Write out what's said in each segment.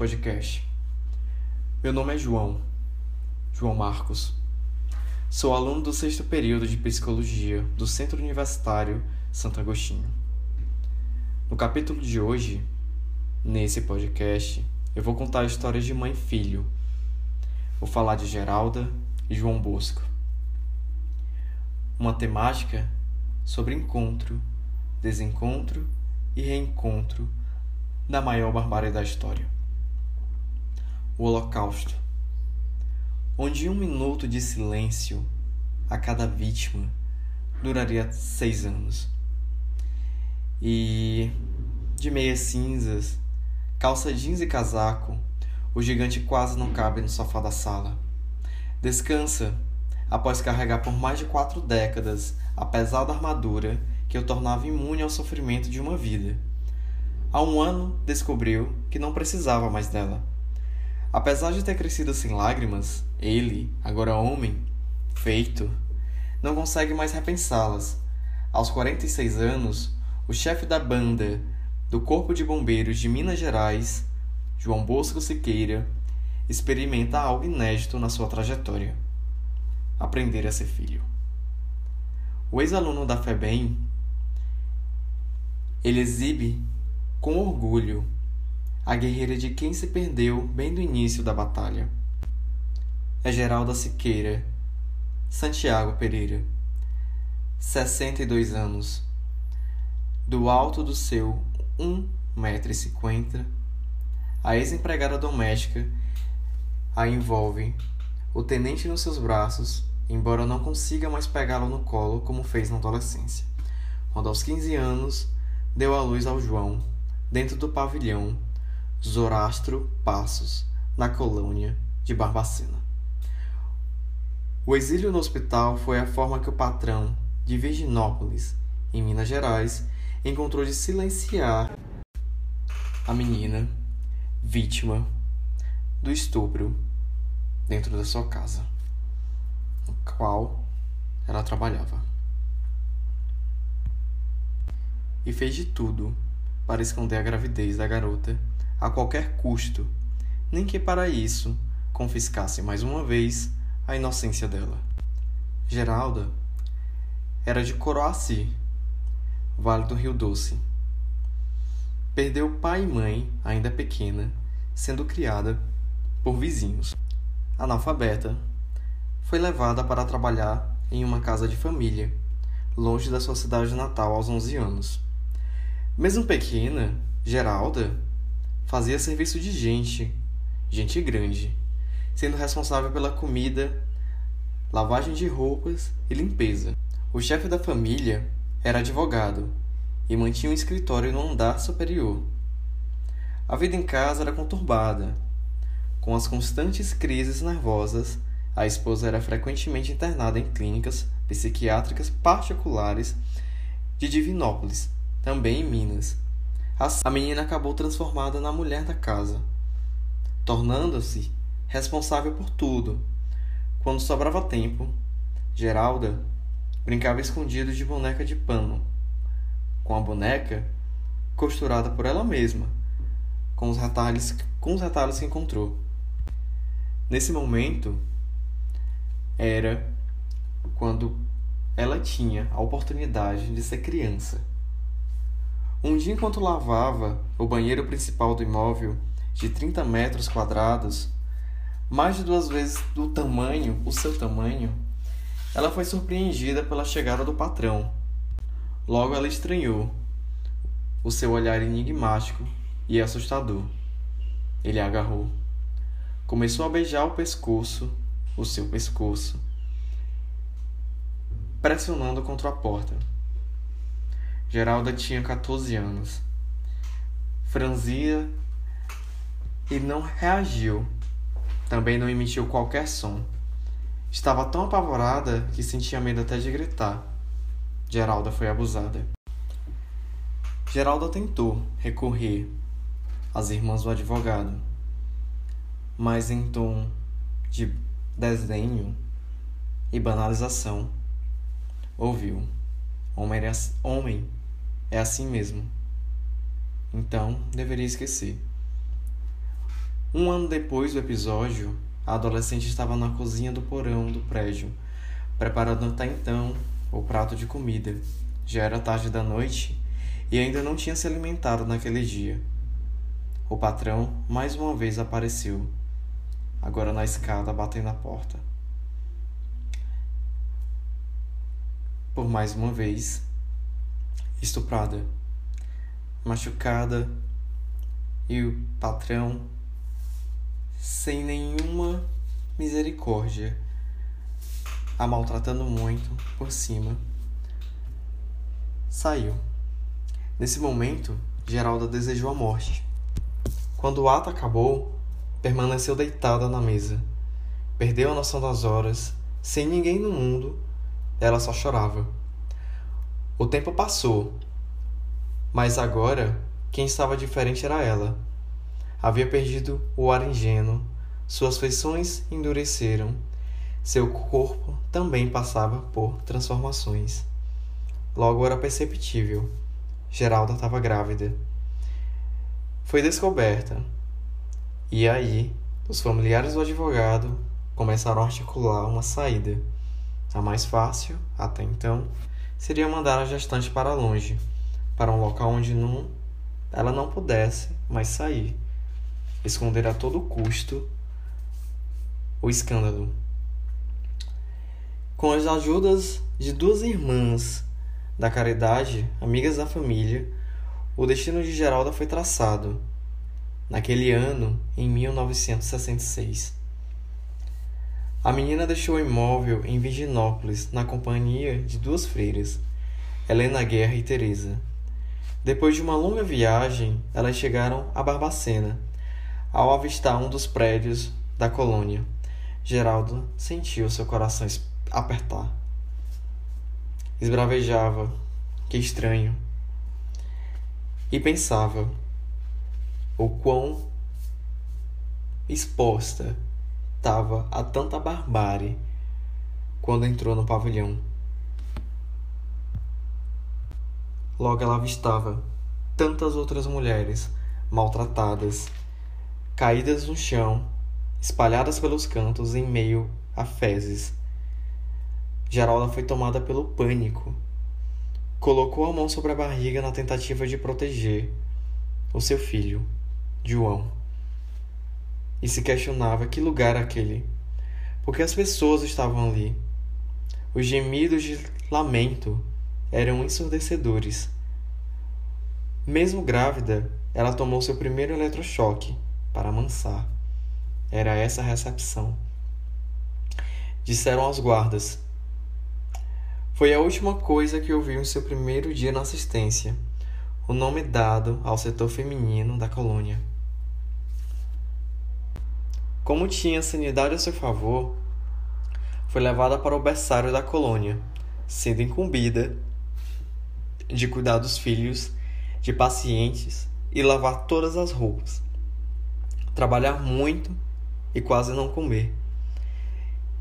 Podcast. Meu nome é João, João Marcos. Sou aluno do sexto período de Psicologia do Centro Universitário Santo Agostinho. No capítulo de hoje, nesse podcast, eu vou contar histórias de mãe e filho. Vou falar de Geralda e João Bosco. Uma temática sobre encontro, desencontro e reencontro da maior barbárie da história. O Holocausto, onde um minuto de silêncio a cada vítima duraria seis anos. E de meias cinzas, calça jeans e casaco, o gigante quase não cabe no sofá da sala. Descansa após carregar por mais de quatro décadas a pesada armadura que o tornava imune ao sofrimento de uma vida. Há um ano descobriu que não precisava mais dela. Apesar de ter crescido sem lágrimas, ele, agora homem, feito, não consegue mais repensá-las. Aos 46 anos, o chefe da banda do Corpo de Bombeiros de Minas Gerais, João Bosco Siqueira, experimenta algo inédito na sua trajetória: aprender a ser filho. O ex-aluno da FEBEM, ele exibe com orgulho a guerreira de quem se perdeu bem do início da batalha. É Geralda Siqueira, Santiago Pereira, 62 anos. Do alto do seu 1,50m, a ex-empregada doméstica a envolve, o tenente nos seus braços, embora não consiga mais pegá-lo no colo como fez na adolescência, quando aos 15 anos deu à luz ao João, dentro do pavilhão Zorastro Passos, na colônia de Barbacena. O exílio no hospital foi a forma que o patrão de Virginópolis, em Minas Gerais, encontrou de silenciar a menina vítima do estupro dentro da sua casa, no qual ela trabalhava. E fez de tudo para esconder a gravidez da garota a qualquer custo, nem que para isso confiscasse mais uma vez a inocência dela. Geralda era de Coroaci, Vale do Rio Doce. Perdeu pai e mãe, ainda pequena, sendo criada por vizinhos. Analfabeta, foi levada para trabalhar em uma casa de família, longe da sua cidade natal aos 11 anos. Mesmo pequena, Geralda fazia serviço de gente, gente grande, sendo responsável pela comida, lavagem de roupas e limpeza. O chefe da família era advogado e mantinha um escritório no andar superior. A vida em casa era conturbada. Com as constantes crises nervosas, a esposa era frequentemente internada em clínicas psiquiátricas particulares de Divinópolis, também em Minas. A menina acabou transformada na mulher da casa, tornando-se responsável por tudo. Quando sobrava tempo, Geralda brincava escondido de boneca de pano, com a boneca costurada por ela mesma, com os retalhos, com os retalhos que encontrou. Nesse momento, era quando ela tinha a oportunidade de ser criança. Um dia, enquanto lavava o banheiro principal do imóvel, de 30 metros quadrados, mais de duas vezes do tamanho, o seu tamanho, ela foi surpreendida pela chegada do patrão. Logo ela estranhou o seu olhar enigmático e assustador. Ele a agarrou. Começou a beijar o pescoço, o seu pescoço, pressionando contra a porta. Geralda tinha 14 anos. Franzia e não reagiu. Também não emitiu qualquer som. Estava tão apavorada que sentia medo até de gritar. Geralda foi abusada. Geralda tentou recorrer às irmãs do advogado, mas em tom de desdenho e banalização, ouviu: Homem homem é assim mesmo. Então deveria esquecer. Um ano depois do episódio, a adolescente estava na cozinha do porão do prédio, preparando até então o prato de comida. Já era tarde da noite e ainda não tinha se alimentado naquele dia. O patrão mais uma vez apareceu, agora na escada batendo a porta. Por mais uma vez, estuprada, machucada e o patrão sem nenhuma misericórdia, a maltratando muito por cima, saiu. Nesse momento, Geralda desejou a morte. Quando o ato acabou, permaneceu deitada na mesa. Perdeu a noção das horas, sem ninguém no mundo, ela só chorava. O tempo passou, mas agora quem estava diferente era ela. Havia perdido o ar ingênuo, suas feições endureceram, seu corpo também passava por transformações. Logo era perceptível. Geralda estava grávida. Foi descoberta. E aí, os familiares do advogado começaram a articular uma saída. A mais fácil, até então, seria mandar a gestante para longe, para um local onde não, ela não pudesse mais sair esconder a todo custo o escândalo. Com as ajudas de duas irmãs da caridade, amigas da família, o destino de Geralda foi traçado. Naquele ano, em 1966. A menina deixou o imóvel em Virginópolis na companhia de duas freiras, Helena Guerra e Teresa. Depois de uma longa viagem, elas chegaram a Barbacena, ao avistar um dos prédios da colônia. Geraldo sentiu seu coração apertar. Esbravejava, que estranho. E pensava o quão exposta estava a tanta barbárie quando entrou no pavilhão. Logo ela avistava tantas outras mulheres maltratadas caídas no chão, espalhadas pelos cantos em meio a fezes. Geralda foi tomada pelo pânico. Colocou a mão sobre a barriga na tentativa de proteger o seu filho, João. E se questionava que lugar aquele, porque as pessoas estavam ali. Os gemidos de lamento eram ensurdecedores. Mesmo grávida, ela tomou seu primeiro eletrochoque para amansar. Era essa a recepção. Disseram aos guardas. Foi a última coisa que ouviu em seu primeiro dia na assistência, o nome dado ao setor feminino da colônia. Como tinha sanidade a seu favor, foi levada para o berçário da colônia, sendo incumbida de cuidar dos filhos, de pacientes e lavar todas as roupas trabalhar muito e quase não comer.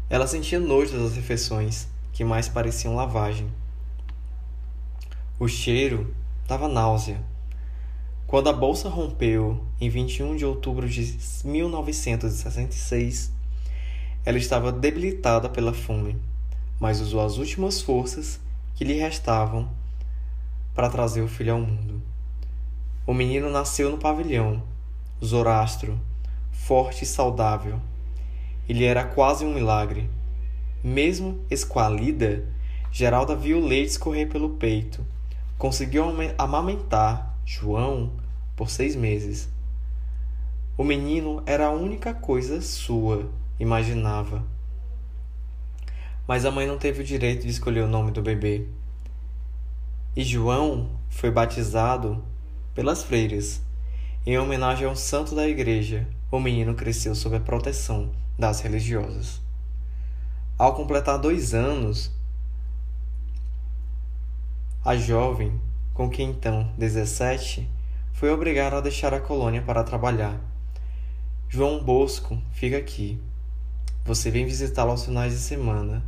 Ela sentia nojo das refeições, que mais pareciam lavagem. O cheiro dava náusea. Quando a bolsa rompeu em 21 de outubro de 1966, ela estava debilitada pela fome, mas usou as últimas forças que lhe restavam para trazer o filho ao mundo. O menino nasceu no pavilhão, Zorastro, forte e saudável. Ele era quase um milagre. Mesmo esqualida, Geralda viu o leite escorrer pelo peito. Conseguiu amamentar João por seis meses. O menino era a única coisa sua, imaginava. Mas a mãe não teve o direito de escolher o nome do bebê. E João foi batizado pelas freiras, em homenagem ao santo da igreja, o menino cresceu sob a proteção das religiosas. Ao completar dois anos, a jovem, com que então 17, foi obrigada a deixar a colônia para trabalhar. João Bosco fica aqui. Você vem visitá-lo aos finais de semana.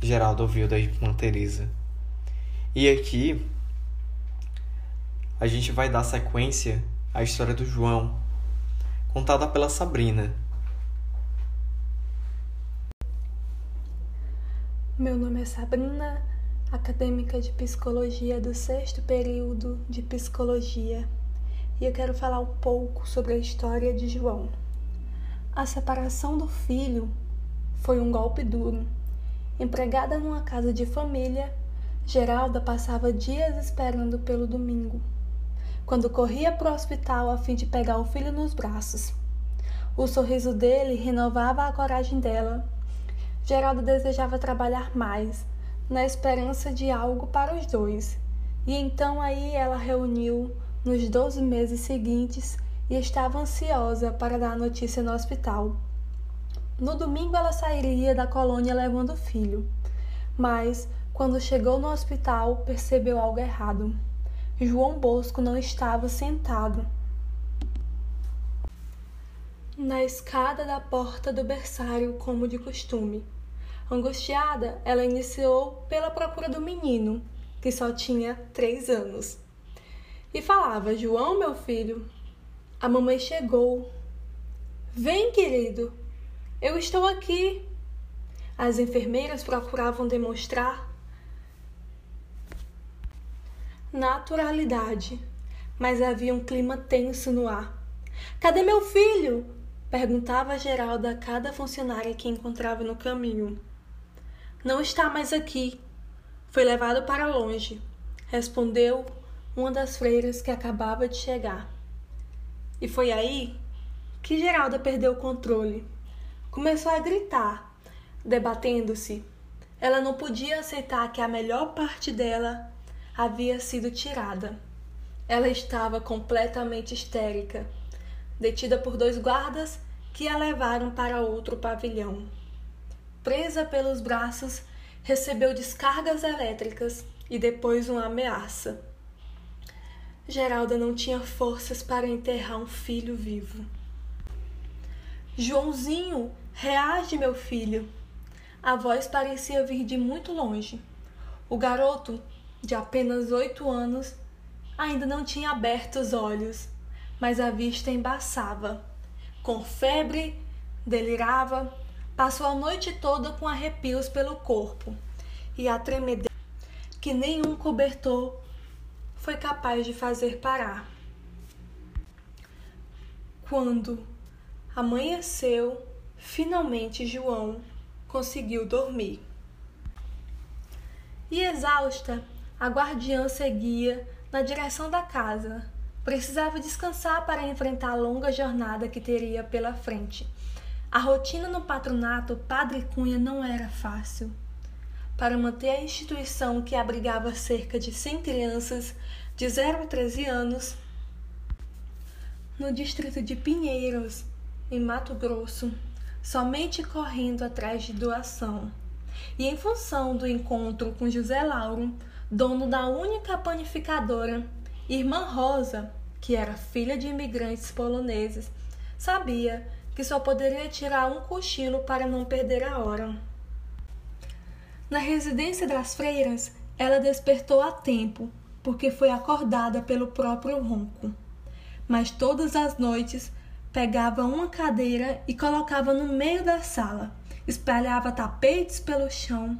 Geraldo ouviu da irmã Teresa. E aqui a gente vai dar sequência à história do João, contada pela Sabrina. Meu nome é Sabrina, acadêmica de psicologia do sexto período de psicologia, e eu quero falar um pouco sobre a história de João. A separação do filho foi um golpe duro. Empregada numa casa de família, Geralda passava dias esperando pelo domingo, quando corria para o hospital a fim de pegar o filho nos braços. O sorriso dele renovava a coragem dela. Geralda desejava trabalhar mais, na esperança de algo para os dois. E então aí ela reuniu, nos doze meses seguintes, e estava ansiosa para dar a notícia no hospital. No domingo ela sairia da colônia levando o filho, mas quando chegou no hospital, percebeu algo errado. João Bosco não estava sentado na escada da porta do berçário, como de costume. Angustiada, ela iniciou pela procura do menino, que só tinha três anos. E falava: João, meu filho, a mamãe chegou. Vem, querido, eu estou aqui. As enfermeiras procuravam demonstrar naturalidade, mas havia um clima tenso no ar. Cadê meu filho? perguntava Geralda a cada funcionária que encontrava no caminho. Não está mais aqui. Foi levado para longe, respondeu uma das freiras que acabava de chegar. E foi aí que Geralda perdeu o controle. Começou a gritar, debatendo-se. Ela não podia aceitar que a melhor parte dela havia sido tirada. Ela estava completamente histérica, detida por dois guardas que a levaram para outro pavilhão. Presa pelos braços, recebeu descargas elétricas e depois uma ameaça. Geralda não tinha forças para enterrar um filho vivo. Joãozinho, reage, meu filho. A voz parecia vir de muito longe. O garoto de apenas oito anos, ainda não tinha aberto os olhos, mas a vista embaçava. Com febre, delirava, passou a noite toda com arrepios pelo corpo e a tremedeira que nenhum cobertor foi capaz de fazer parar. Quando amanheceu, finalmente João conseguiu dormir. E exausta, a guardiã seguia na direção da casa. Precisava descansar para enfrentar a longa jornada que teria pela frente. A rotina no patronato Padre Cunha não era fácil. Para manter a instituição que abrigava cerca de 100 crianças de 0 a 13 anos, no distrito de Pinheiros, em Mato Grosso, somente correndo atrás de doação. E em função do encontro com José Lauro, dono da única panificadora, irmã Rosa, que era filha de imigrantes poloneses, sabia que só poderia tirar um cochilo para não perder a hora. Na residência das freiras, ela despertou a tempo, porque foi acordada pelo próprio ronco. Mas todas as noites pegava uma cadeira e colocava no meio da sala, espalhava tapetes pelo chão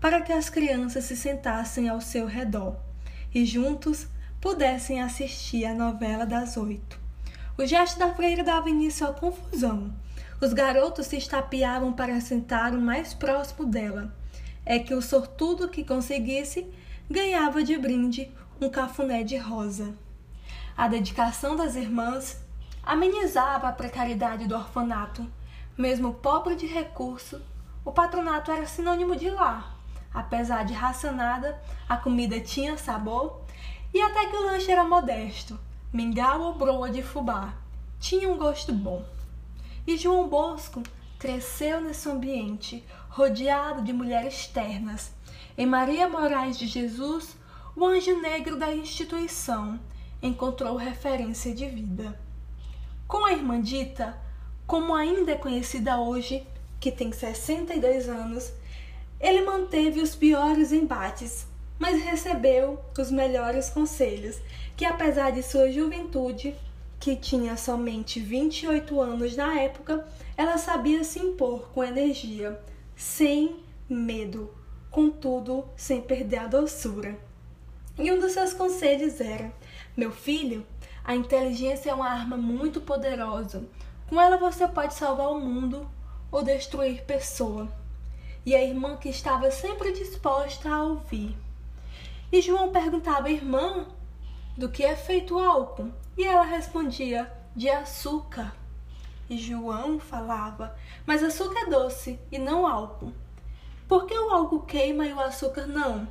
para que as crianças se sentassem ao seu redor e juntos pudessem assistir a novela das oito. O gesto da freira dava início à confusão. Os garotos se estapeavam para sentar o mais próximo dela. É que o sortudo que conseguisse ganhava de brinde um cafuné de rosa. A dedicação das irmãs amenizava a precariedade do orfanato. Mesmo pobre de recurso, o patronato era sinônimo de lar Apesar de racionada, a comida tinha sabor e até que o lanche era modesto. Mingau ou broa de fubá. Tinha um gosto bom. E João Bosco cresceu nesse ambiente, rodeado de mulheres ternas. Em Maria Moraes de Jesus, o anjo negro da instituição encontrou referência de vida. Com a irmã Dita, como ainda é conhecida hoje, que tem 62 anos, ele manteve os piores embates, mas recebeu os melhores conselhos, que apesar de sua juventude, que tinha somente 28 anos na época, ela sabia se impor com energia, sem medo, contudo, sem perder a doçura. E um dos seus conselhos era: Meu filho, a inteligência é uma arma muito poderosa. Com ela você pode salvar o mundo ou destruir pessoa. E a irmã que estava sempre disposta a ouvir. E João perguntava à irmã do que é feito o álcool. E ela respondia: de açúcar. E João falava: mas açúcar é doce e não álcool. Por que o álcool queima e o açúcar não?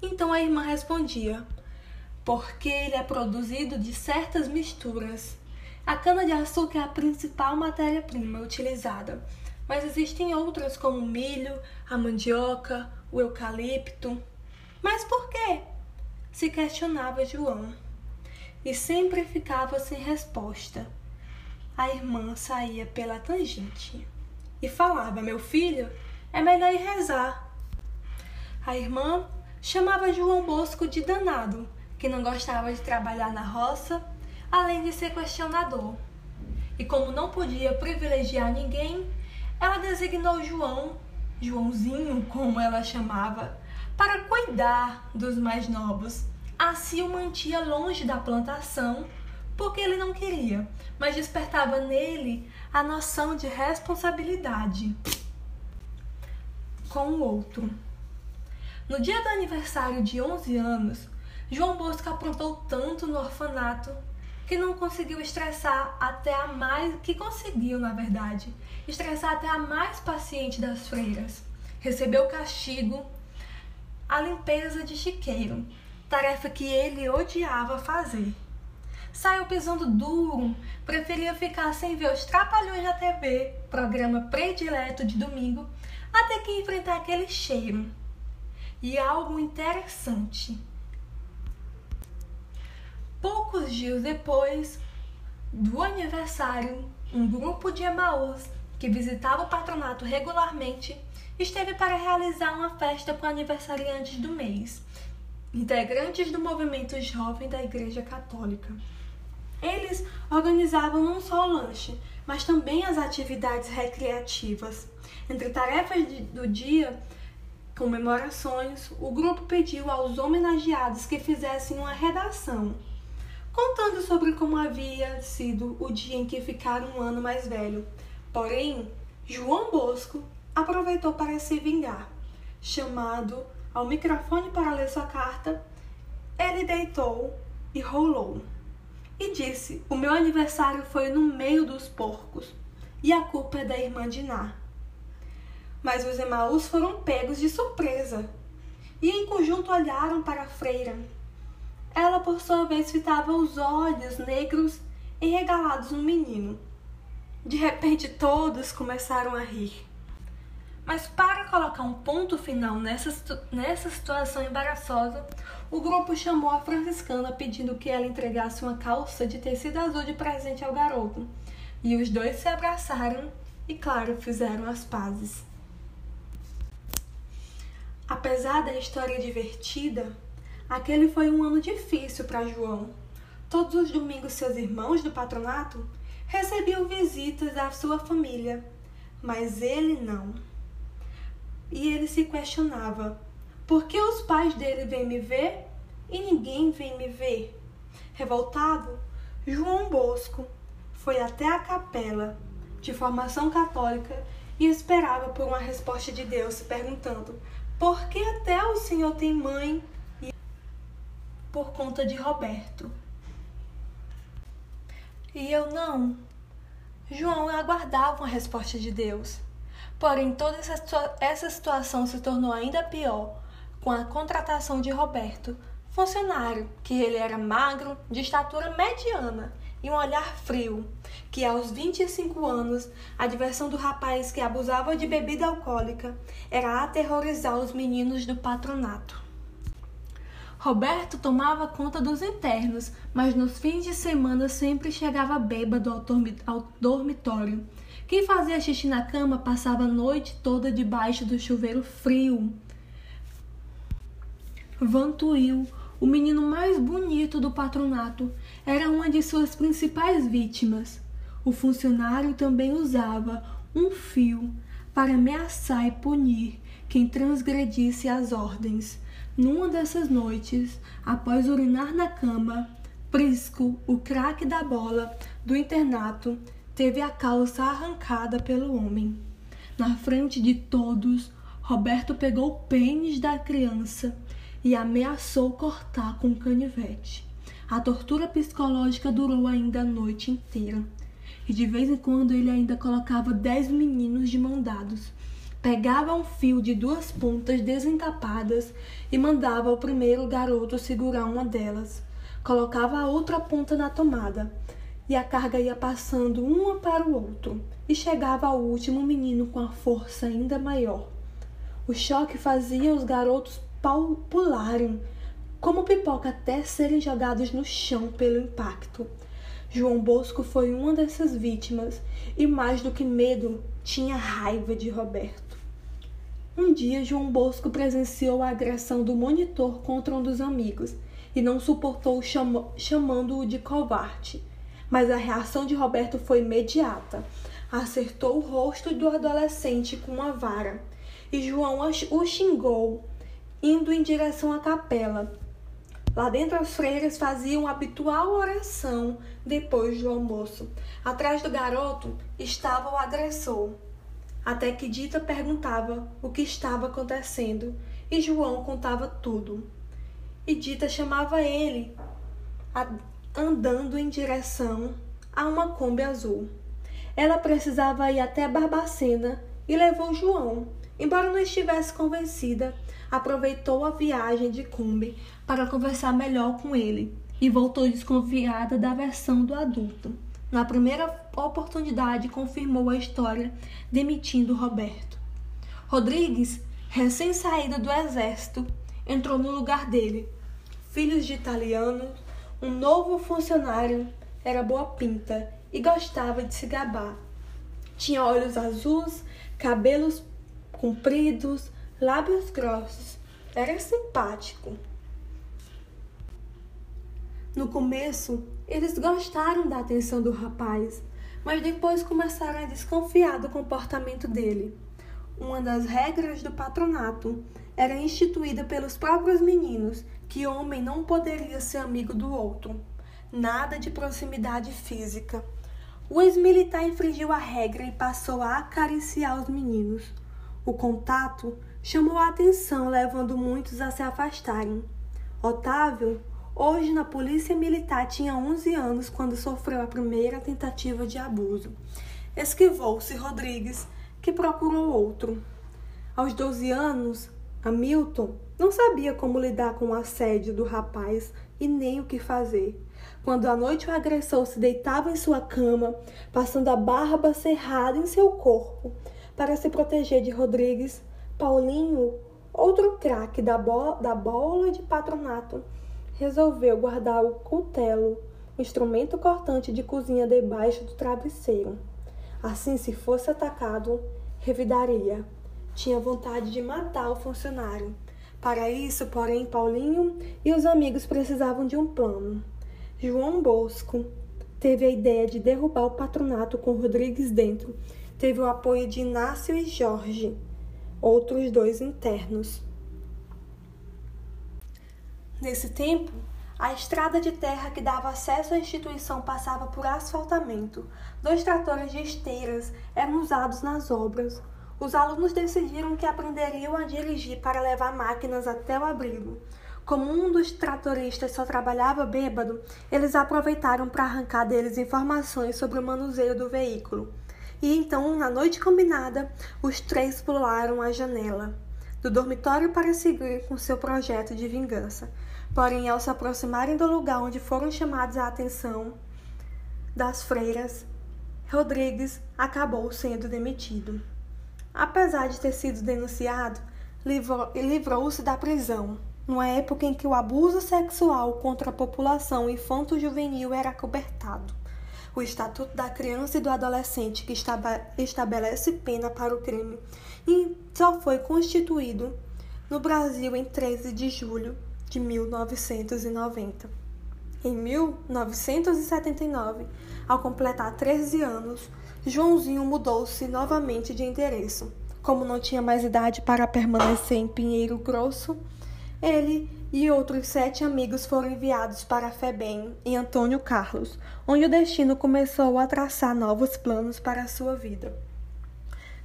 Então a irmã respondia: porque ele é produzido de certas misturas. A cana-de-açúcar é a principal matéria-prima utilizada, mas existem outras como o milho, a mandioca, o eucalipto. Mas por quê? Se questionava João. E sempre ficava sem resposta. A irmã saía pela tangente e falava: Meu filho, é melhor ir rezar. A irmã chamava João Bosco de danado que não gostava de trabalhar na roça, além de ser questionador. E como não podia privilegiar ninguém, ela designou João, Joãozinho, como ela chamava, para cuidar dos mais novos. Assim o mantia longe da plantação, porque ele não queria, mas despertava nele a noção de responsabilidade com o outro. No dia do aniversário de 11 anos, João Bosco aprontou tanto no orfanato que não conseguiu estressar até a mais que conseguiu, na verdade, estressar até a mais paciente das freiras. Recebeu castigo a limpeza de chiqueiro, tarefa que ele odiava fazer. Saiu pisando duro, preferia ficar sem ver os trapalhões da TV, programa predileto de domingo, até que enfrentar aquele cheiro. E algo interessante Poucos dias depois do aniversário, um grupo de Emaús que visitava o patronato regularmente esteve para realizar uma festa com aniversariantes do mês, integrantes do movimento jovem da Igreja Católica. Eles organizavam não só o lanche, mas também as atividades recreativas. Entre tarefas do dia, comemorações, o grupo pediu aos homenageados que fizessem uma redação contando sobre como havia sido o dia em que ficaram um ano mais velho. Porém, João Bosco aproveitou para se vingar. Chamado ao microfone para ler sua carta, ele deitou e rolou. E disse: O meu aniversário foi no meio dos porcos, e a culpa é da irmã de. Mas os Emaús foram pegos de surpresa, e em conjunto olharam para a freira, ela, por sua vez, fitava os olhos negros enregalados no menino. De repente, todos começaram a rir. Mas para colocar um ponto final nessa, nessa situação embaraçosa, o grupo chamou a franciscana pedindo que ela entregasse uma calça de tecido azul de presente ao garoto. E os dois se abraçaram e, claro, fizeram as pazes. Apesar da história divertida, Aquele foi um ano difícil para João. Todos os domingos, seus irmãos do patronato recebiam visitas da sua família, mas ele não. E ele se questionava: por que os pais dele vêm me ver e ninguém vem me ver? Revoltado, João Bosco foi até a capela de formação católica e esperava por uma resposta de Deus, perguntando: por que até o Senhor tem mãe por conta de Roberto. E eu não. João aguardava uma resposta de Deus. Porém, toda essa, essa situação se tornou ainda pior com a contratação de Roberto, funcionário que ele era magro, de estatura mediana e um olhar frio, que aos 25 anos a diversão do rapaz que abusava de bebida alcoólica era aterrorizar os meninos do patronato. Roberto tomava conta dos internos, mas nos fins de semana sempre chegava bêbado ao dormitório. Quem fazia xixi na cama passava a noite toda debaixo do chuveiro frio. Vantuil, o menino mais bonito do patronato, era uma de suas principais vítimas. O funcionário também usava um fio para ameaçar e punir quem transgredisse as ordens. Numa dessas noites, após urinar na cama, Prisco, o craque da bola do internato, teve a calça arrancada pelo homem. Na frente de todos, Roberto pegou o pênis da criança e ameaçou cortar com canivete. A tortura psicológica durou ainda a noite inteira. E de vez em quando ele ainda colocava dez meninos de mão dados. Pegava um fio de duas pontas desencapadas e mandava o primeiro garoto segurar uma delas. Colocava a outra ponta na tomada e a carga ia passando uma para o outro e chegava ao último menino com a força ainda maior. O choque fazia os garotos pularem como pipoca até serem jogados no chão pelo impacto. João Bosco foi uma dessas vítimas e, mais do que medo, tinha raiva de Roberto. Um dia, João Bosco presenciou a agressão do monitor contra um dos amigos e não suportou cham chamando-o de covarde. Mas a reação de Roberto foi imediata. Acertou o rosto do adolescente com uma vara e João o xingou, indo em direção à capela. Lá dentro, as freiras faziam a habitual oração depois do almoço. Atrás do garoto estava o agressor. Até que Dita perguntava o que estava acontecendo e João contava tudo. E Dita chamava ele, andando em direção a uma Kombi azul. Ela precisava ir até Barbacena e levou João. Embora não estivesse convencida, aproveitou a viagem de Kombi para conversar melhor com ele e voltou desconfiada da versão do adulto. Na primeira oportunidade, confirmou a história, demitindo Roberto. Rodrigues, recém-saída do exército, entrou no lugar dele. Filhos de italianos, um novo funcionário era boa pinta e gostava de se gabar. Tinha olhos azuis, cabelos compridos, lábios grossos. Era simpático. No começo, eles gostaram da atenção do rapaz, mas depois começaram a desconfiar do comportamento dele. Uma das regras do patronato era instituída pelos próprios meninos que homem não poderia ser amigo do outro. Nada de proximidade física. O ex-militar infringiu a regra e passou a acariciar os meninos. O contato chamou a atenção, levando muitos a se afastarem. Otávio, hoje na Polícia Militar, tinha 11 anos quando sofreu a primeira tentativa de abuso. Esquivou-se Rodrigues, que procurou outro. Aos 12 anos, Hamilton não sabia como lidar com o assédio do rapaz e nem o que fazer. Quando à noite o agressor se deitava em sua cama, passando a barba cerrada em seu corpo, para se proteger de Rodrigues, Paulinho, outro craque da, bo da bola de patronato, resolveu guardar o cutelo, instrumento cortante de cozinha debaixo do travesseiro. Assim, se fosse atacado, revidaria. Tinha vontade de matar o funcionário. Para isso, porém, Paulinho e os amigos precisavam de um plano. João Bosco teve a ideia de derrubar o patronato com Rodrigues dentro teve o apoio de Inácio e Jorge, outros dois internos. Nesse tempo, a estrada de terra que dava acesso à instituição passava por asfaltamento. Dois tratores de esteiras eram usados nas obras. Os alunos decidiram que aprenderiam a dirigir para levar máquinas até o abrigo. Como um dos tratoristas só trabalhava bêbado, eles aproveitaram para arrancar deles informações sobre o manuseio do veículo. E então, na noite combinada, os três pularam a janela do dormitório para seguir com seu projeto de vingança. Porém, ao se aproximarem do lugar onde foram chamados a atenção das freiras, Rodrigues acabou sendo demitido. Apesar de ter sido denunciado, livrou-se da prisão, numa época em que o abuso sexual contra a população infanto-juvenil era cobertado o Estatuto da Criança e do Adolescente, que estabelece pena para o crime, e só foi constituído no Brasil em 13 de julho de 1990. Em 1979, ao completar 13 anos, Joãozinho mudou-se novamente de endereço. Como não tinha mais idade para permanecer em Pinheiro Grosso, ele e outros sete amigos foram enviados para Febem, em Antônio Carlos, onde o destino começou a traçar novos planos para a sua vida.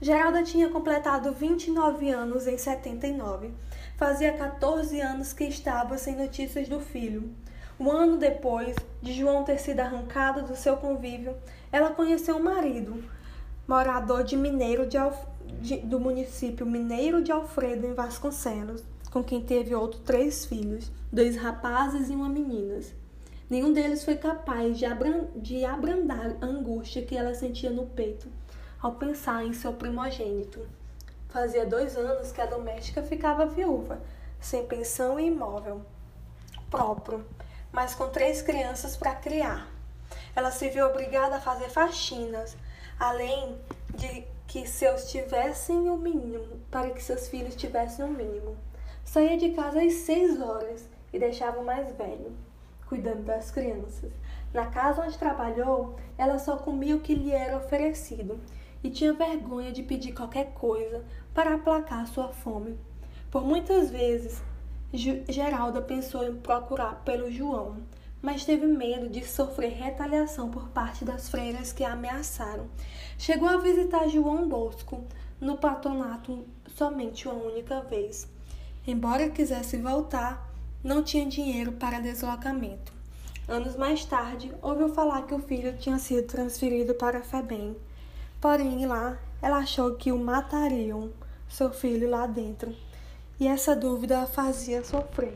Geralda tinha completado 29 anos em 79. Fazia 14 anos que estava sem notícias do filho. Um ano depois de João ter sido arrancado do seu convívio, ela conheceu o marido, morador de Mineiro de Alf... de... do município Mineiro de Alfredo, em Vasconcelos, com quem teve outros três filhos, dois rapazes e uma menina. Nenhum deles foi capaz de, abran... de abrandar a angústia que ela sentia no peito ao pensar em seu primogênito. Fazia dois anos que a doméstica ficava viúva, sem pensão e imóvel próprio, mas com três crianças para criar. Ela se viu obrigada a fazer faxinas, além de que seus tivessem o mínimo, para que seus filhos tivessem o mínimo. Saía de casa às seis horas e deixava o mais velho, cuidando das crianças. Na casa onde trabalhou, ela só comia o que lhe era oferecido e tinha vergonha de pedir qualquer coisa para aplacar sua fome. Por muitas vezes, Geralda pensou em procurar pelo João, mas teve medo de sofrer retaliação por parte das freiras que a ameaçaram. Chegou a visitar João Bosco no patronato somente uma única vez. Embora quisesse voltar, não tinha dinheiro para deslocamento. Anos mais tarde, ouviu falar que o filho tinha sido transferido para Febem Porém, lá ela achou que o matariam, seu filho lá dentro, e essa dúvida a fazia sofrer.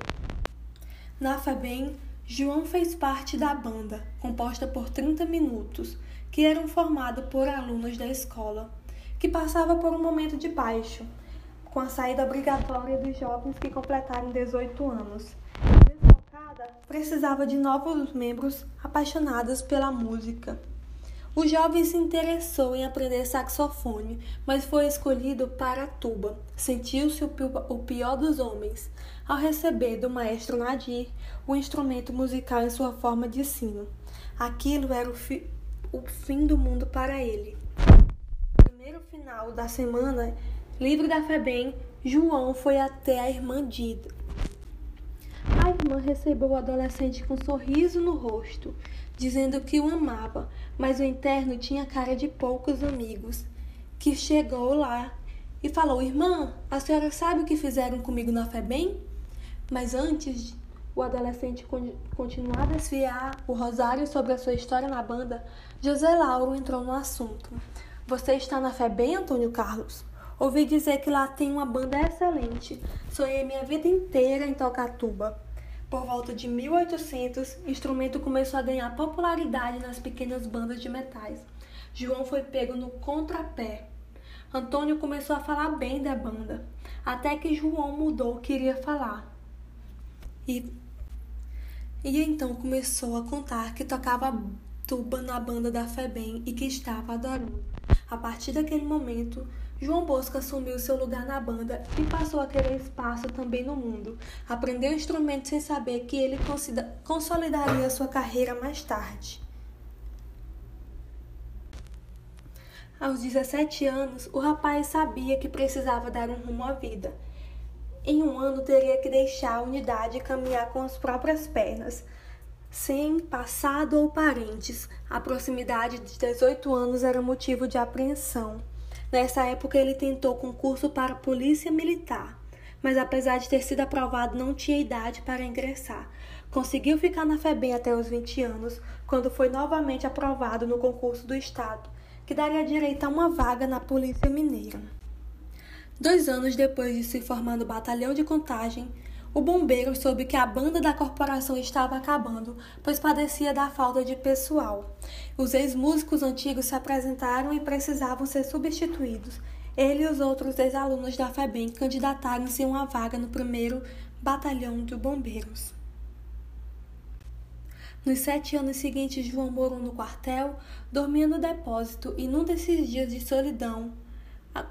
Na FEBEM, João fez parte da banda, composta por 30 minutos, que eram formada por alunos da escola, que passava por um momento de baixo, com a saída obrigatória dos jovens que completaram 18 anos. Desfocada, precisava de novos membros apaixonados pela música. O jovem se interessou em aprender saxofone, mas foi escolhido para a tuba. Sentiu-se o pior dos homens ao receber do maestro Nadir o instrumento musical em sua forma de sino. Aquilo era o, fi o fim do mundo para ele. No primeiro final da semana, livre da FEBEM, João foi até a irmã Dida. A irmã recebeu o adolescente com um sorriso no rosto dizendo que o amava, mas o interno tinha cara de poucos amigos. Que chegou lá e falou: Irmã, a senhora sabe o que fizeram comigo na FEBEM? Mas antes o adolescente continuar a desfiar o rosário sobre a sua história na banda, José Lauro entrou no assunto. Você está na FEBEM, Antônio Carlos? Ouvi dizer que lá tem uma banda excelente. Sonhei minha vida inteira em tocar tuba. Por volta de 1800, o instrumento começou a ganhar popularidade nas pequenas bandas de metais. João foi pego no contrapé. Antônio começou a falar bem da banda, até que João mudou o que iria falar. E, e então começou a contar que tocava tuba na banda da Febem e que estava adorando. A partir daquele momento, João Bosco assumiu seu lugar na banda e passou a querer espaço também no mundo. Aprendeu instrumento sem saber que ele consolidaria sua carreira mais tarde. Aos 17 anos, o rapaz sabia que precisava dar um rumo à vida. Em um ano, teria que deixar a unidade e caminhar com as próprias pernas, sem passado ou parentes. A proximidade de 18 anos era motivo de apreensão. Nessa época, ele tentou concurso para Polícia Militar, mas apesar de ter sido aprovado, não tinha idade para ingressar. Conseguiu ficar na FEBEM até os 20 anos, quando foi novamente aprovado no concurso do Estado, que daria direito a uma vaga na Polícia Mineira. Dois anos depois de se formar no Batalhão de Contagem, o bombeiro soube que a banda da corporação estava acabando, pois padecia da falta de pessoal. Os ex-músicos antigos se apresentaram e precisavam ser substituídos. Ele e os outros ex-alunos da FEBEM candidataram-se a uma vaga no primeiro Batalhão de Bombeiros. Nos sete anos seguintes, João morou no quartel, dormia no depósito e, num desses dias de solidão,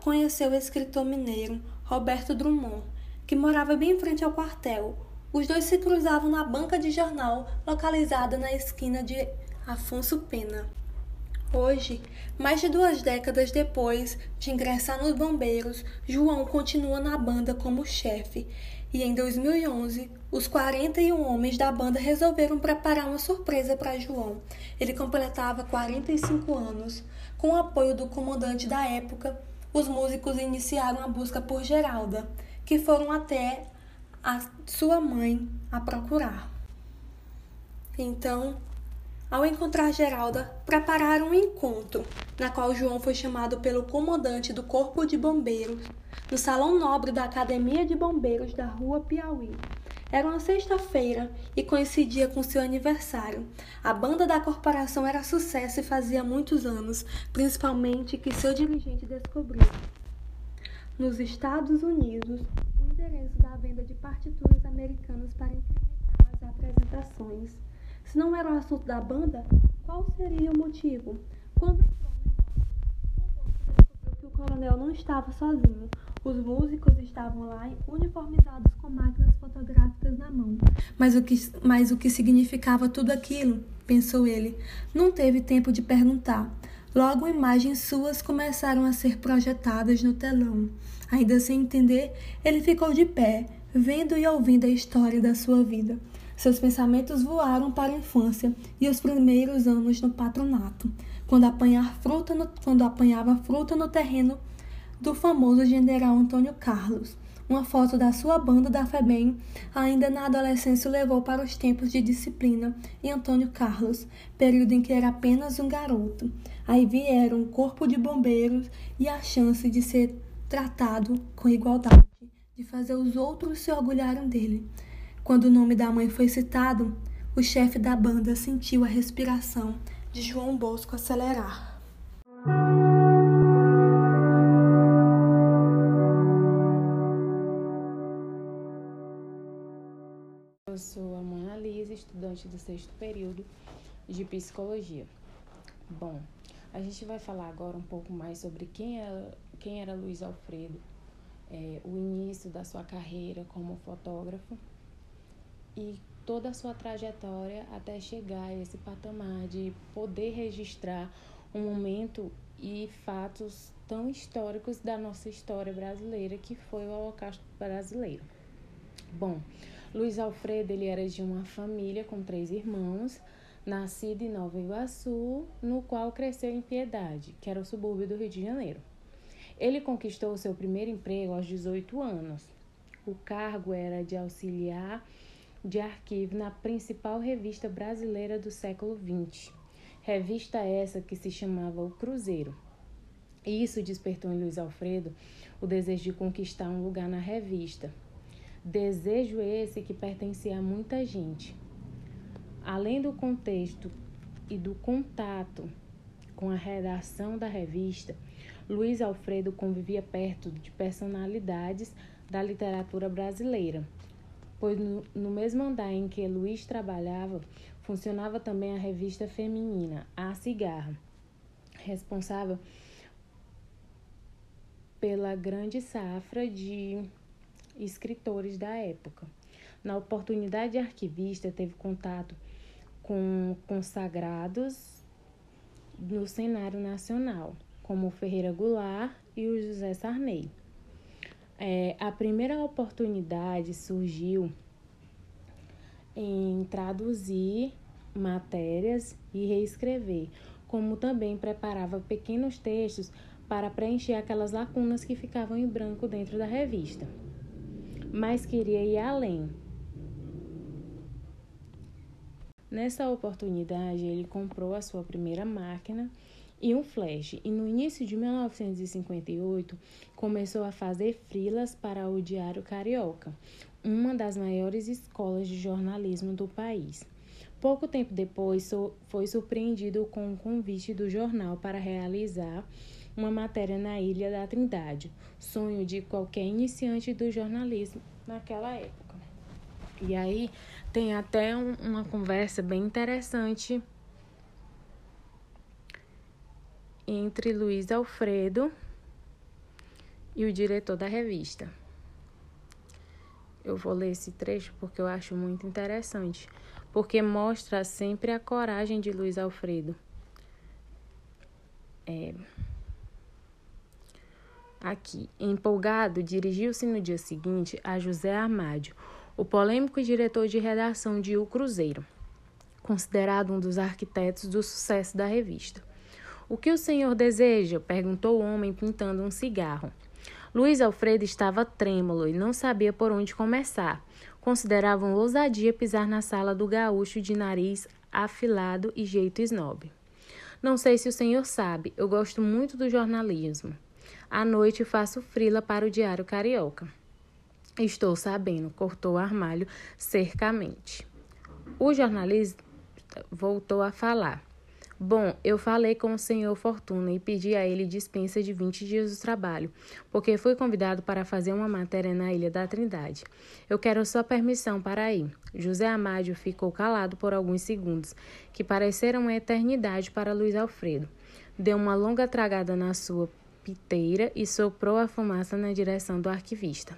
conheceu o escritor mineiro Roberto Drummond que morava bem em frente ao quartel. Os dois se cruzavam na banca de jornal localizada na esquina de Afonso Pena. Hoje, mais de duas décadas depois de ingressar nos Bombeiros, João continua na banda como chefe. E em 2011, os 41 homens da banda resolveram preparar uma surpresa para João. Ele completava 45 anos. Com o apoio do comandante da época, os músicos iniciaram a busca por Geralda, que foram até a sua mãe a procurar. Então, ao encontrar Geralda, prepararam um encontro, na qual João foi chamado pelo comandante do Corpo de Bombeiros, no Salão Nobre da Academia de Bombeiros da Rua Piauí. Era uma sexta-feira e coincidia com seu aniversário. A banda da corporação era sucesso e fazia muitos anos, principalmente que seu dirigente descobriu. Nos Estados Unidos, o endereço da venda de partituras americanas para incrementar as apresentações. Se não era o assunto da banda, qual seria o motivo? Quando entrou no descobriu que o coronel não estava sozinho. Os músicos estavam lá uniformizados com máquinas fotográficas na mão. Mas o que, mas o que significava tudo aquilo? Pensou ele. Não teve tempo de perguntar. Logo, imagens suas começaram a ser projetadas no telão. Ainda sem entender, ele ficou de pé, vendo e ouvindo a história da sua vida. Seus pensamentos voaram para a infância e os primeiros anos no patronato, quando, apanhar fruta no, quando apanhava fruta no terreno do famoso general Antônio Carlos. Uma foto da sua banda da FEBEM ainda na adolescência o levou para os tempos de disciplina em Antônio Carlos, período em que era apenas um garoto. Aí vieram o corpo de bombeiros e a chance de ser tratado com igualdade, de fazer os outros se orgulharem dele. Quando o nome da mãe foi citado, o chefe da banda sentiu a respiração de João Bosco acelerar. Eu sou a mãe Alisa, estudante do sexto período de psicologia. Bom, a gente vai falar agora um pouco mais sobre quem era, quem era Luiz Alfredo, é, o início da sua carreira como fotógrafo e toda a sua trajetória até chegar a esse patamar de poder registrar um momento e fatos tão históricos da nossa história brasileira que foi o Holocausto brasileiro. Bom, Luiz Alfredo ele era de uma família com três irmãos, nascido em Nova Iguaçu, no qual cresceu em Piedade, que era o subúrbio do Rio de Janeiro. Ele conquistou seu primeiro emprego aos 18 anos. O cargo era de auxiliar de arquivo na principal revista brasileira do século XX. Revista essa que se chamava O Cruzeiro. Isso despertou em Luiz Alfredo o desejo de conquistar um lugar na revista. Desejo esse que pertencia a muita gente. Além do contexto e do contato com a redação da revista, Luiz Alfredo convivia perto de personalidades da literatura brasileira pois no, no mesmo andar em que Luiz trabalhava, funcionava também a revista feminina A Cigarra, responsável pela grande safra de escritores da época. Na oportunidade, a arquivista teve contato com consagrados no cenário nacional, como Ferreira Goulart e o José Sarney. É, a primeira oportunidade surgiu em traduzir matérias e reescrever, como também preparava pequenos textos para preencher aquelas lacunas que ficavam em branco dentro da revista. Mas queria ir além. Nessa oportunidade, ele comprou a sua primeira máquina e um flash. E no início de 1958 começou a fazer frilas para o Diário Carioca, uma das maiores escolas de jornalismo do país. Pouco tempo depois, foi surpreendido com o convite do jornal para realizar uma matéria na Ilha da Trindade, sonho de qualquer iniciante do jornalismo naquela época. E aí tem até um, uma conversa bem interessante entre Luiz Alfredo e o diretor da revista. eu vou ler esse trecho porque eu acho muito interessante, porque mostra sempre a coragem de Luiz Alfredo. É... Aqui, empolgado, dirigiu-se no dia seguinte a José Armádio, o polêmico diretor de redação de O Cruzeiro, considerado um dos arquitetos do sucesso da revista. O que o senhor deseja? perguntou o homem pintando um cigarro. Luiz Alfredo estava trêmulo e não sabia por onde começar. Consideravam ousadia pisar na sala do gaúcho de nariz afilado e jeito snob. Não sei se o senhor sabe, eu gosto muito do jornalismo. À noite faço frila para o Diário Carioca. Estou sabendo, cortou Armalho cercamente. O jornalista voltou a falar. Bom, eu falei com o senhor Fortuna e pedi a ele dispensa de 20 dias do trabalho, porque fui convidado para fazer uma matéria na Ilha da Trindade. Eu quero sua permissão para ir. José Amádio ficou calado por alguns segundos, que pareceram uma eternidade para Luiz Alfredo. Deu uma longa tragada na sua piteira e soprou a fumaça na direção do arquivista.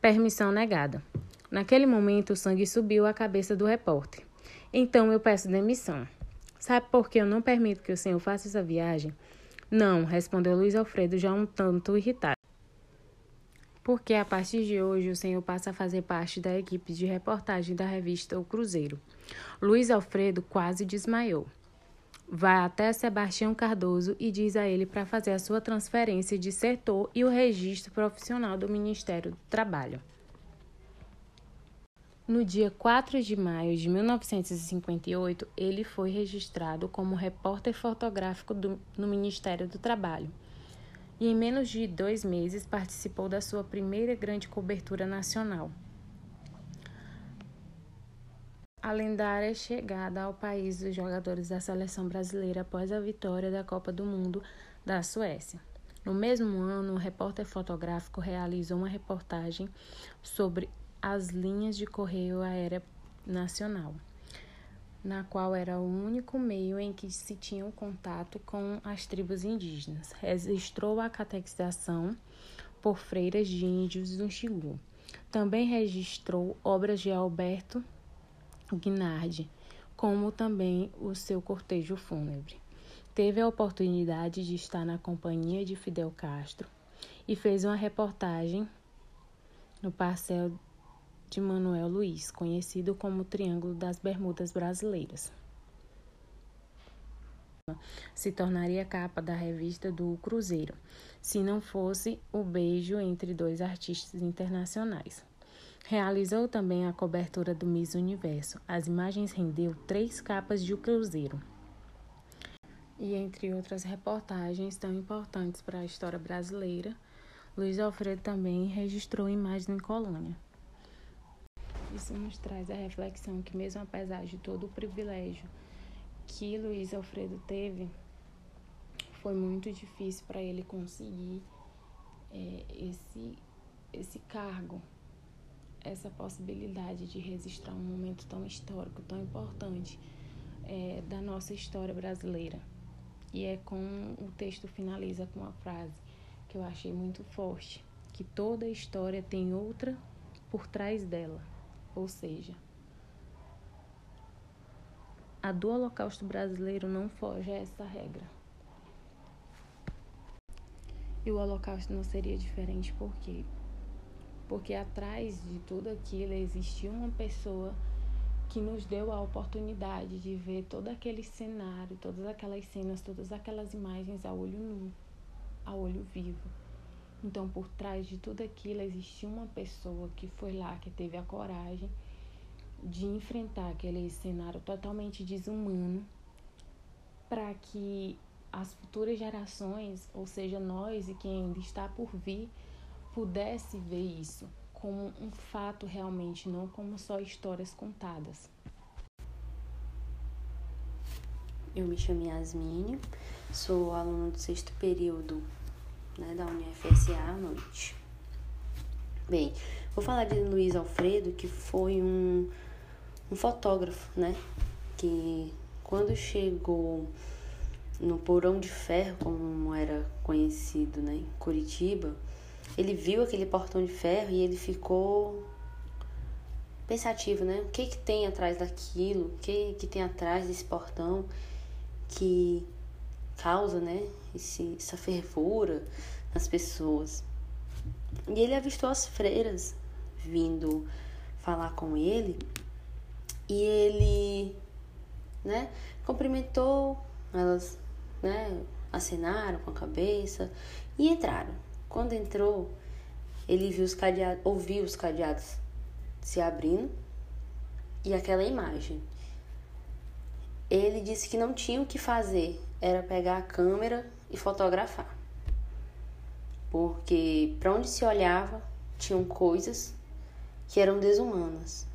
Permissão negada. Naquele momento, o sangue subiu à cabeça do repórter. Então eu peço demissão. Sabe por que eu não permito que o senhor faça essa viagem? Não, respondeu Luiz Alfredo, já um tanto irritado. Porque a partir de hoje o senhor passa a fazer parte da equipe de reportagem da revista O Cruzeiro. Luiz Alfredo quase desmaiou. Vai até Sebastião Cardoso e diz a ele para fazer a sua transferência de setor e o registro profissional do Ministério do Trabalho. No dia 4 de maio de 1958, ele foi registrado como repórter fotográfico do, no Ministério do Trabalho e, em menos de dois meses, participou da sua primeira grande cobertura nacional. A lendária chegada ao país dos jogadores da seleção brasileira após a vitória da Copa do Mundo da Suécia. No mesmo ano, o repórter fotográfico realizou uma reportagem sobre as linhas de correio aérea nacional, na qual era o único meio em que se tinha um contato com as tribos indígenas. Registrou a catequização por freiras de índios do Xingu. Também registrou obras de Alberto Guinardi, como também o seu cortejo fúnebre. Teve a oportunidade de estar na companhia de Fidel Castro e fez uma reportagem no parcel de Manuel Luiz, conhecido como Triângulo das Bermudas Brasileiras. Se tornaria capa da revista do Cruzeiro, se não fosse o beijo entre dois artistas internacionais. Realizou também a cobertura do Miss Universo. As imagens rendeu três capas de O Cruzeiro. E entre outras reportagens tão importantes para a história brasileira, Luiz Alfredo também registrou imagens em colônia. Isso nos traz a reflexão que, mesmo apesar de todo o privilégio que Luiz Alfredo teve, foi muito difícil para ele conseguir é, esse, esse cargo, essa possibilidade de registrar um momento tão histórico, tão importante é, da nossa história brasileira. E é com o texto finaliza com uma frase que eu achei muito forte, que toda história tem outra por trás dela. Ou seja, a do Holocausto brasileiro não foge a essa regra. E o Holocausto não seria diferente por quê? Porque atrás de tudo aquilo existia uma pessoa que nos deu a oportunidade de ver todo aquele cenário, todas aquelas cenas, todas aquelas imagens a olho nu, a olho vivo. Então, por trás de tudo aquilo, existia uma pessoa que foi lá, que teve a coragem de enfrentar aquele cenário totalmente desumano para que as futuras gerações, ou seja, nós e quem ainda está por vir, pudesse ver isso como um fato realmente, não como só histórias contadas. Eu me chamo Yasmine, sou aluna do sexto período né, da UniFSA à noite. Bem, vou falar de Luiz Alfredo, que foi um, um fotógrafo, né? Que quando chegou no Porão de Ferro, como era conhecido né, em Curitiba, ele viu aquele portão de ferro e ele ficou pensativo, né? O que que tem atrás daquilo? O que que tem atrás desse portão que causa, né, esse, essa fervura nas pessoas. E ele avistou as freiras vindo falar com ele e ele, né, cumprimentou, elas, né, acenaram com a cabeça e entraram. Quando entrou, ele viu os cadeados, ouviu os cadeados se abrindo e aquela imagem. Ele disse que não tinha o que fazer, era pegar a câmera e fotografar. Porque para onde se olhava, tinham coisas que eram desumanas.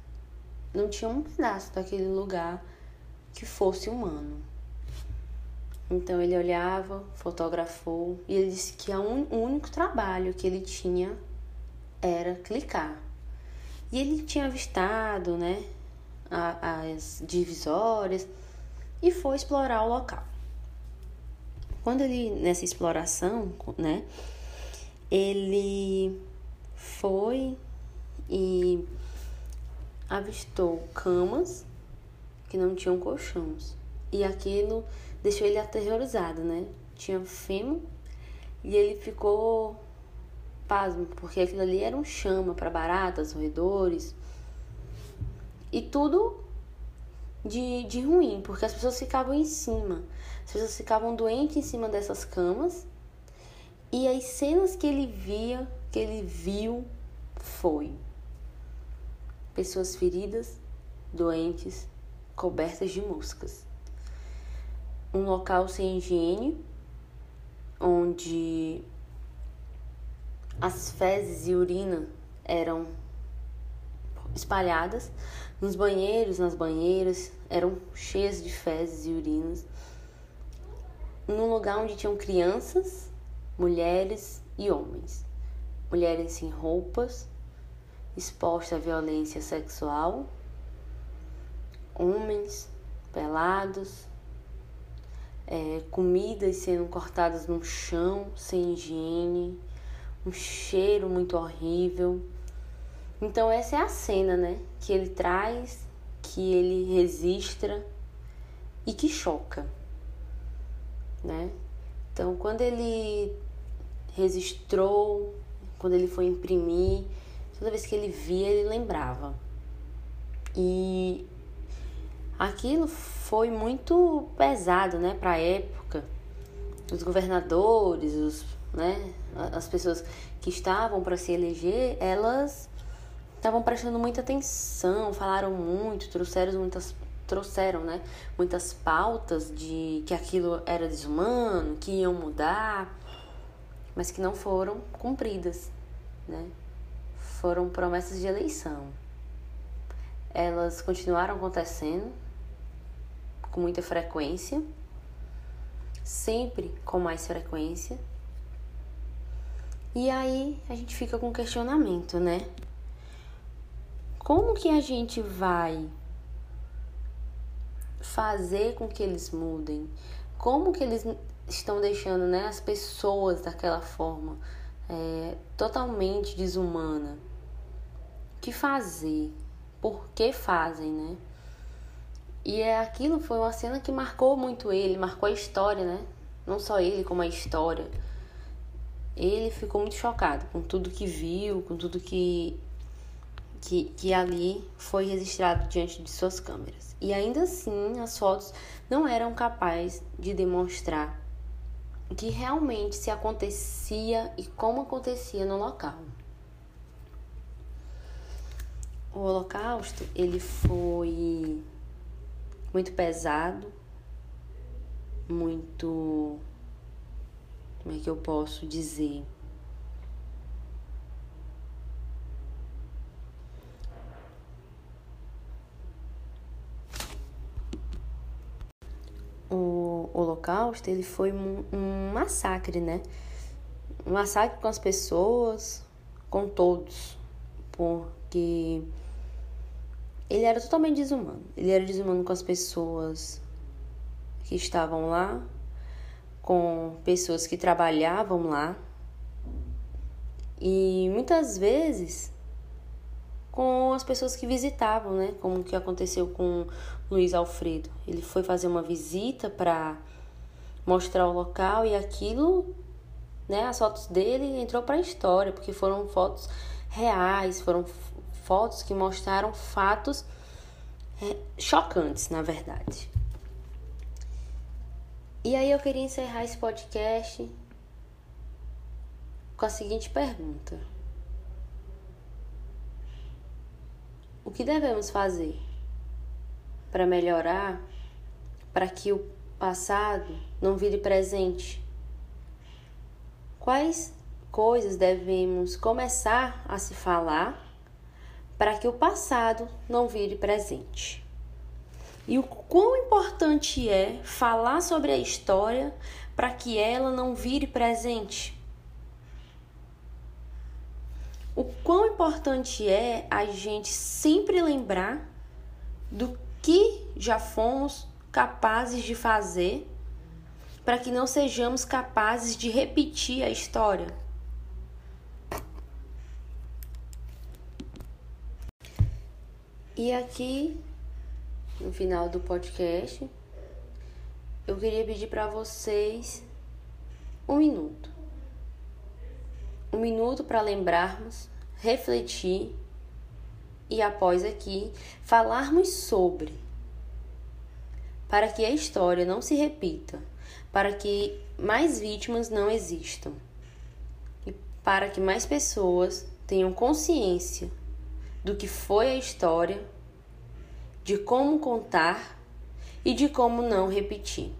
Não tinha um pedaço daquele lugar que fosse humano. Então ele olhava, fotografou e ele disse que o único trabalho que ele tinha era clicar. E ele tinha avistado, né, as divisórias e foi explorar o local. Quando ele, nessa exploração, né, ele foi e avistou camas que não tinham colchões. E aquilo deixou ele aterrorizado, né? Tinha fêmur e ele ficou pasmo, porque aquilo ali era um chama para baratas, roedores. E tudo de, de ruim, porque as pessoas ficavam em cima. As pessoas ficavam doentes em cima dessas camas. E as cenas que ele via, que ele viu, foi pessoas feridas, doentes, cobertas de moscas. Um local sem higiene, onde as fezes e urina eram espalhadas nos banheiros, nas banheiras, eram cheias de fezes e urinas. Num lugar onde tinham crianças, mulheres e homens. Mulheres sem roupas, expostas à violência sexual, homens pelados, é, comidas sendo cortadas no chão sem higiene, um cheiro muito horrível então essa é a cena, né? Que ele traz, que ele registra e que choca, né? Então quando ele registrou, quando ele foi imprimir, toda vez que ele via, ele lembrava. E aquilo foi muito pesado, né, para a época. Os governadores, os, né, as pessoas que estavam para se eleger, elas estavam prestando muita atenção, falaram muito, trouxeram muitas trouxeram, né, muitas pautas de que aquilo era desumano, que iam mudar, mas que não foram cumpridas, né? Foram promessas de eleição. Elas continuaram acontecendo com muita frequência, sempre com mais frequência. E aí a gente fica com questionamento, né? Como que a gente vai fazer com que eles mudem? Como que eles estão deixando né, as pessoas daquela forma é, totalmente desumana? O que fazer? Por que fazem, né? E é aquilo foi uma cena que marcou muito ele, marcou a história, né? Não só ele, como a história. Ele ficou muito chocado com tudo que viu, com tudo que que, que ali foi registrado diante de suas câmeras. E ainda assim, as fotos não eram capazes de demonstrar o que realmente se acontecia e como acontecia no local. O Holocausto ele foi muito pesado, muito como é que eu posso dizer? o Holocausto ele foi um, um massacre, né? Um massacre com as pessoas, com todos, porque ele era totalmente desumano. Ele era desumano com as pessoas que estavam lá, com pessoas que trabalhavam lá. E muitas vezes com as pessoas que visitavam, né? Como que aconteceu com Luiz Alfredo. Ele foi fazer uma visita para mostrar o local e aquilo, né? As fotos dele entrou para a história, porque foram fotos reais, foram fotos que mostraram fatos é, chocantes, na verdade. E aí eu queria encerrar esse podcast com a seguinte pergunta: O que devemos fazer para melhorar, para que o passado não vire presente? Quais coisas devemos começar a se falar para que o passado não vire presente? e o quão importante é falar sobre a história para que ela não vire presente. O quão importante é a gente sempre lembrar do que já fomos capazes de fazer para que não sejamos capazes de repetir a história. E aqui no final do podcast, eu queria pedir para vocês um minuto. Um minuto para lembrarmos, refletir e após aqui falarmos sobre para que a história não se repita, para que mais vítimas não existam e para que mais pessoas tenham consciência do que foi a história de como contar e de como não repetir.